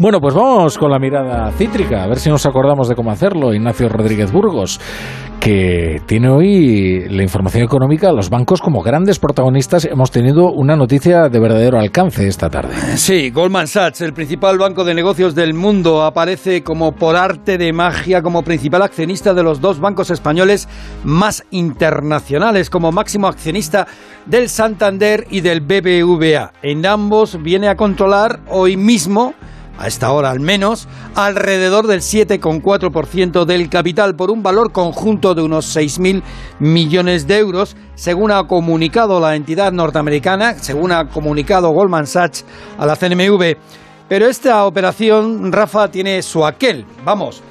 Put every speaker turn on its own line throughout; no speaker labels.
Bueno, pues vamos con la mirada cítrica, a ver si nos acordamos de cómo hacerlo. Ignacio Rodríguez Burgos, que tiene hoy la información económica, los bancos como grandes protagonistas. Hemos tenido una noticia de verdadero alcance esta tarde.
Sí, Goldman Sachs, el principal banco de negocios del mundo, aparece como por arte de magia como principal accionista de los dos bancos españoles más internacionales, como máximo accionista del Santander y del BBVA. En ambos viene a controlar hoy mismo a esta hora al menos, alrededor del 7,4% del capital por un valor conjunto de unos 6.000 millones de euros, según ha comunicado la entidad norteamericana, según ha comunicado Goldman Sachs a la CNMV. Pero esta operación, Rafa, tiene su aquel, vamos,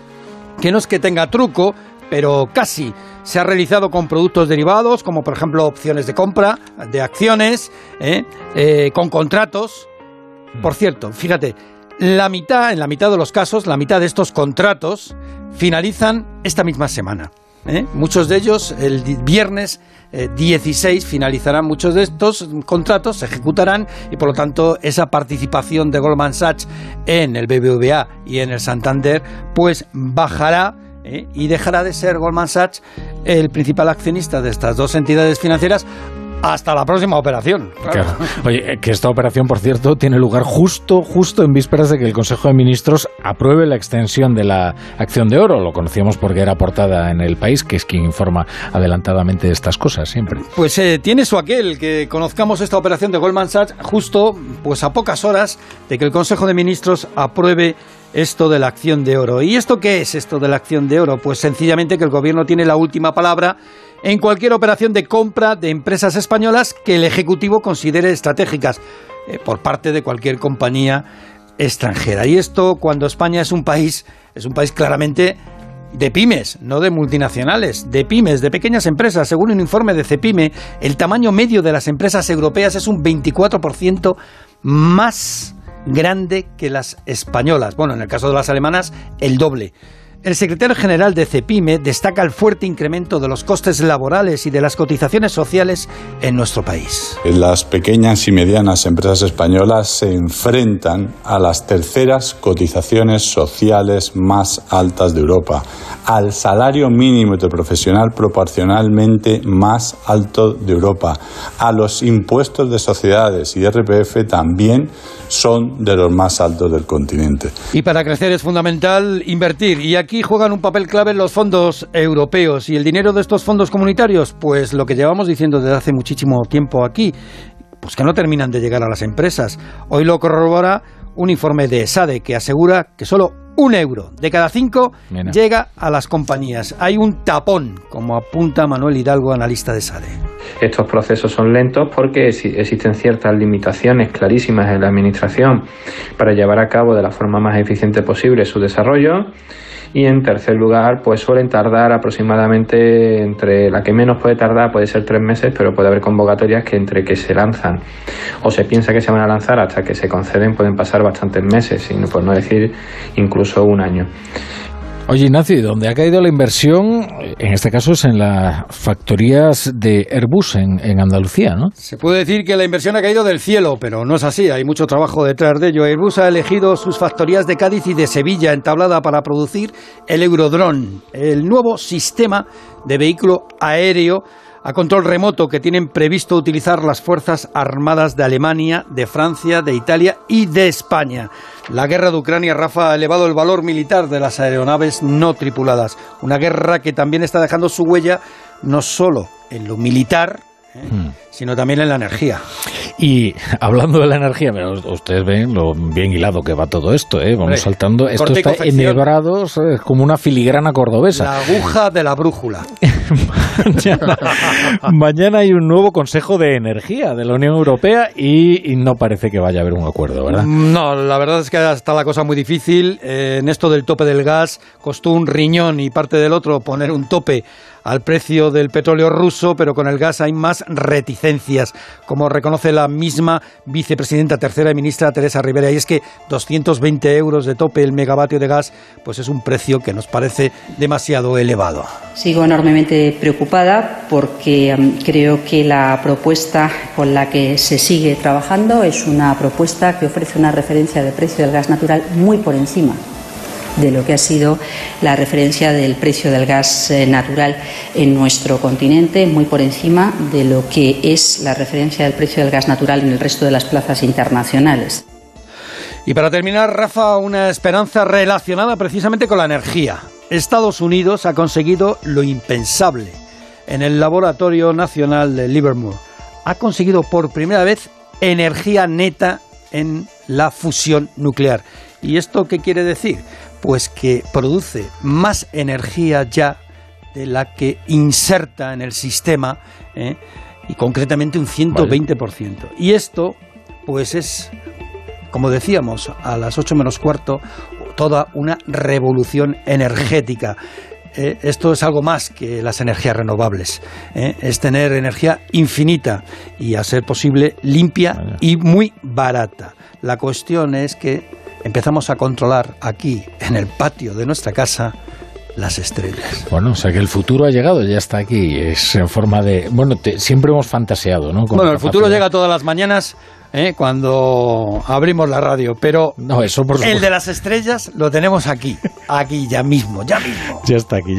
que no es que tenga truco, pero casi se ha realizado con productos derivados, como por ejemplo opciones de compra de acciones, ¿eh? Eh, con contratos. Por cierto, fíjate, la mitad, en la mitad de los casos, la mitad de estos contratos finalizan esta misma semana. ¿eh? Muchos de ellos el viernes 16 finalizarán muchos de estos contratos, se ejecutarán y por lo tanto esa participación de Goldman Sachs en el BBVA y en el Santander pues bajará ¿eh? y dejará de ser Goldman Sachs el principal accionista de estas dos entidades financieras hasta la próxima operación.
Oye, que esta operación, por cierto, tiene lugar justo, justo en vísperas de que el Consejo de Ministros apruebe la extensión de la acción de oro. Lo conocíamos porque era portada en el país, que es quien informa adelantadamente de estas cosas siempre.
Pues eh, tiene su aquel que conozcamos esta operación de Goldman Sachs justo pues a pocas horas de que el Consejo de Ministros apruebe esto de la acción de oro. ¿Y esto qué es esto de la acción de oro? Pues sencillamente que el gobierno tiene la última palabra en cualquier operación de compra de empresas españolas que el Ejecutivo considere estratégicas eh, por parte de cualquier compañía extranjera. Y esto cuando España es un país, es un país claramente de pymes, no de multinacionales, de pymes, de pequeñas empresas. Según un informe de Cepime, el tamaño medio de las empresas europeas es un 24% más grande que las españolas. Bueno, en el caso de las alemanas, el doble. El secretario general de CEPIME destaca el fuerte incremento de los costes laborales y de las cotizaciones sociales en nuestro país.
Las pequeñas y medianas empresas españolas se enfrentan a las terceras cotizaciones sociales más altas de Europa, al salario mínimo interprofesional proporcionalmente más alto de Europa, a los impuestos de sociedades y RPF también son de los más altos del continente.
Y para crecer es fundamental invertir y aquí juegan un papel clave los fondos europeos y el dinero de estos fondos comunitarios, pues lo que llevamos diciendo desde hace muchísimo tiempo aquí, pues que no terminan de llegar a las empresas. Hoy lo corrobora un informe de SADE que asegura que solo un euro de cada cinco llega a las compañías. Hay un tapón, como apunta Manuel Hidalgo, analista de SADE.
Estos procesos son lentos porque existen ciertas limitaciones clarísimas en la Administración para llevar a cabo de la forma más eficiente posible su desarrollo y en tercer lugar pues suelen tardar aproximadamente entre la que menos puede tardar puede ser tres meses pero puede haber convocatorias que entre que se lanzan o se piensa que se van a lanzar hasta que se conceden pueden pasar bastantes meses y por no decir incluso un año
Oye, Ignacio, ¿y dónde ha caído la inversión? En este caso es en las factorías de Airbus en, Andalucía, ¿no?
Se puede decir que la inversión ha caído del cielo, pero no es así. Hay mucho trabajo detrás de ello. Airbus ha elegido sus factorías de Cádiz y de Sevilla entablada para producir el Eurodrone, el nuevo sistema de vehículo aéreo a control remoto que tienen previsto utilizar las Fuerzas Armadas de Alemania, de Francia, de Italia y de España. La guerra de Ucrania, Rafa, ha elevado el valor militar de las aeronaves no tripuladas. Una guerra que también está dejando su huella no solo en lo militar, ¿eh? hmm. sino también en la energía.
Y hablando de la energía, ustedes ven lo bien hilado que va todo esto, ¿eh? vamos saltando. Esto está enhebrado es como una filigrana cordobesa.
La aguja de la brújula.
mañana, hay un nuevo Consejo de Energía de la Unión Europea y, no parece que vaya a haber un acuerdo, ¿verdad?
No, la verdad es que está la cosa muy difícil. Eh, en esto del tope del gas costó un riñón y parte del otro poner un tope al precio del petróleo ruso, pero con el gas hay más reticencias, como reconoce la misma vicepresidenta tercera y ministra Teresa Rivera. Y es que 220 euros de tope el megavatio de gas, pues es un precio que nos parece demasiado elevado.
Sigo enormemente preocupada porque um, creo que la propuesta con la que se sigue trabajando es una propuesta que ofrece una referencia de precio del gas natural muy por encima de lo que ha sido la referencia del precio del gas eh, natural en nuestro continente, muy por encima de lo que es la referencia del precio del gas natural en el resto de las plazas internacionales.
Y para terminar, Rafa, una esperanza relacionada precisamente con la energía. Estados Unidos ha conseguido lo impensable. En el Laboratorio Nacional de Livermore ha conseguido por primera vez energía neta en la fusión nuclear. ¿Y esto qué quiere decir? Pues que produce más energía ya de la que inserta en el sistema, ¿eh? y concretamente un 120%. Y esto, pues es, como decíamos, a las 8 menos cuarto, toda una revolución energética. Eh, esto es algo más que las energías renovables. ¿eh? Es tener energía infinita y, a ser posible, limpia y muy barata. La cuestión es que empezamos a controlar aquí, en el patio de nuestra casa, las estrellas.
Bueno, o sea que el futuro ha llegado, ya está aquí, es en forma de... Bueno, siempre hemos fantaseado, ¿no?
bueno, el futuro llega todas las mañanas ¿eh? cuando abrimos la radio, pero
no, eso por
el de las estrellas lo tenemos aquí, aquí ya mismo, ya mismo.
Ya está aquí.